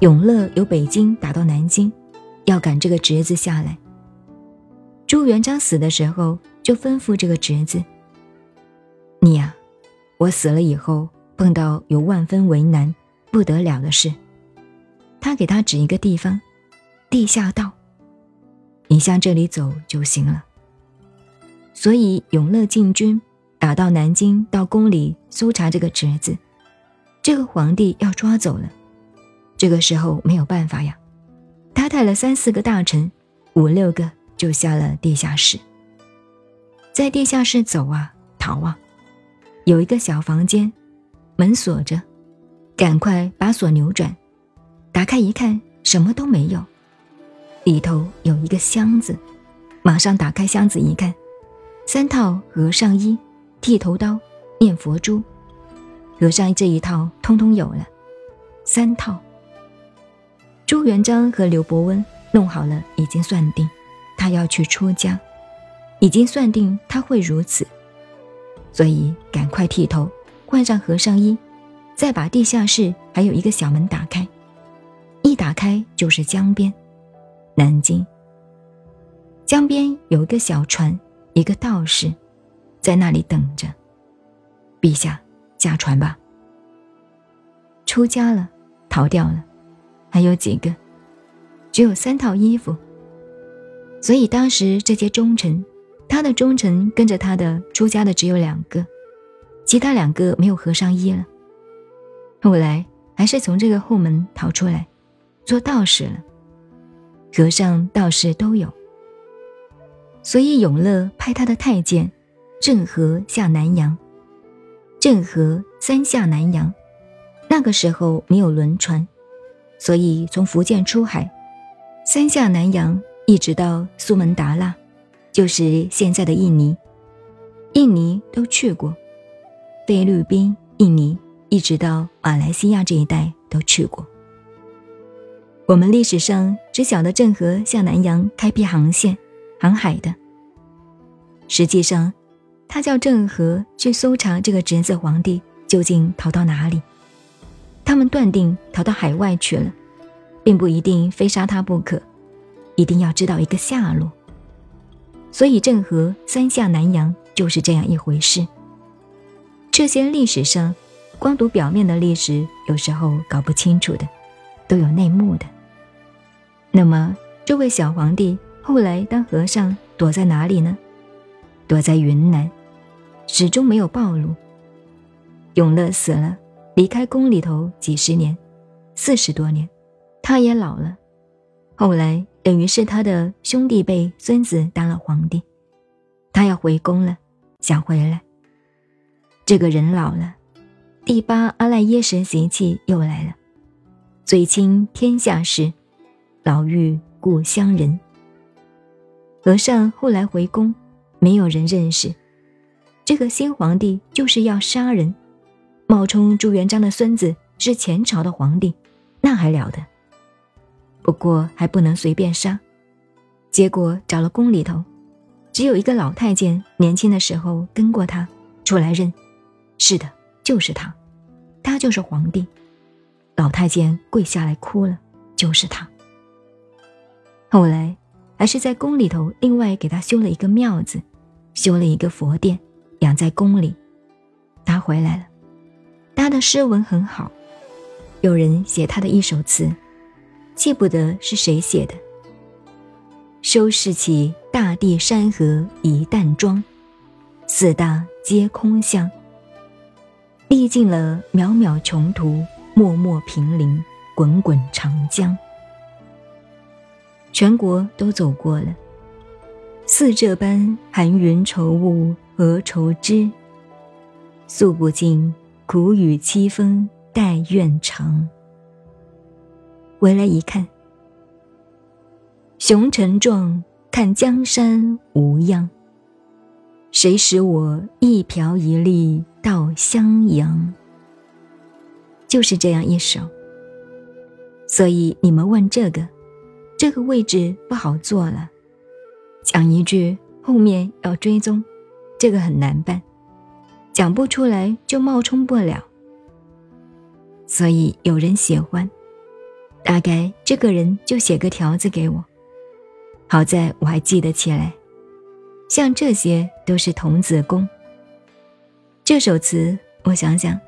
永乐由北京打到南京，要赶这个侄子下来。朱元璋死的时候，就吩咐这个侄子：“你呀，我死了以后，碰到有万分为难、不得了的事。”他给他指一个地方，地下道，你向这里走就行了。所以永乐进军，打到南京，到宫里搜查这个侄子，这个皇帝要抓走了。这个时候没有办法呀，他带了三四个大臣，五六个就下了地下室，在地下室走啊逃啊，有一个小房间，门锁着，赶快把锁扭转。打开一看，什么都没有，里头有一个箱子，马上打开箱子一看，三套和尚衣、剃头刀、念佛珠，和尚这一套通通有了，三套。朱元璋和刘伯温弄好了，已经算定，他要去出家，已经算定他会如此，所以赶快剃头，换上和尚衣，再把地下室还有一个小门打开。一打开就是江边，南京。江边有一个小船，一个道士，在那里等着。陛下，下船吧。出家了，逃掉了，还有几个？只有三套衣服。所以当时这些忠臣，他的忠臣跟着他的出家的只有两个，其他两个没有和尚衣了。后来还是从这个后门逃出来。做道士了，和尚、道士都有。所以永乐派他的太监郑和下南洋。郑和三下南洋，那个时候没有轮船，所以从福建出海，三下南洋一直到苏门答腊，就是现在的印尼。印尼都去过，菲律宾、印尼，一直到马来西亚这一带都去过。我们历史上只晓得郑和向南洋开辟航线、航海的。实际上，他叫郑和去搜查这个侄子皇帝究竟逃到哪里。他们断定逃到海外去了，并不一定非杀他不可，一定要知道一个下落。所以郑和三下南洋就是这样一回事。这些历史上，光读表面的历史，有时候搞不清楚的，都有内幕的。那么，这位小皇帝后来当和尚躲在哪里呢？躲在云南，始终没有暴露。永乐死了，离开宫里头几十年，四十多年，他也老了。后来等于是他的兄弟辈孙子当了皇帝，他要回宫了，想回来。这个人老了，第八阿赖耶神习气又来了，最亲天下事。老妪故乡人。和尚后来回宫，没有人认识。这个新皇帝就是要杀人，冒充朱元璋的孙子是前朝的皇帝，那还了得？不过还不能随便杀。结果找了宫里头，只有一个老太监，年轻的时候跟过他，出来认，是的，就是他，他就是皇帝。老太监跪下来哭了，就是他。后来，还是在宫里头另外给他修了一个庙子，修了一个佛殿，养在宫里。他回来了，他的诗文很好，有人写他的一首词，记不得是谁写的。收拾起大地山河一淡妆，四大皆空相。历尽了渺渺穷途，漠漠平林，滚滚长江。全国都走过了，似这般寒云愁雾何愁之？诉不尽苦雨凄风待怨长。回来一看，雄臣壮，看江山无恙。谁使我一瓢一粒到襄阳？就是这样一首。所以你们问这个。这个位置不好做了，讲一句后面要追踪，这个很难办，讲不出来就冒充不了。所以有人喜欢，大概这个人就写个条子给我，好在我还记得起来。像这些都是童子功。这首词，我想想，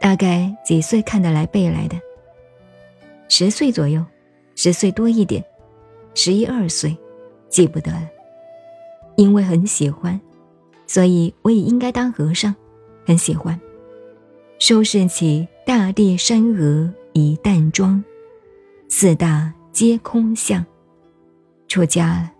大概几岁看得来背来的？十岁左右，十岁多一点，十一二岁，记不得了。因为很喜欢，所以我也应该当和尚，很喜欢。收拾起大地山河一淡妆，四大皆空相，出家了。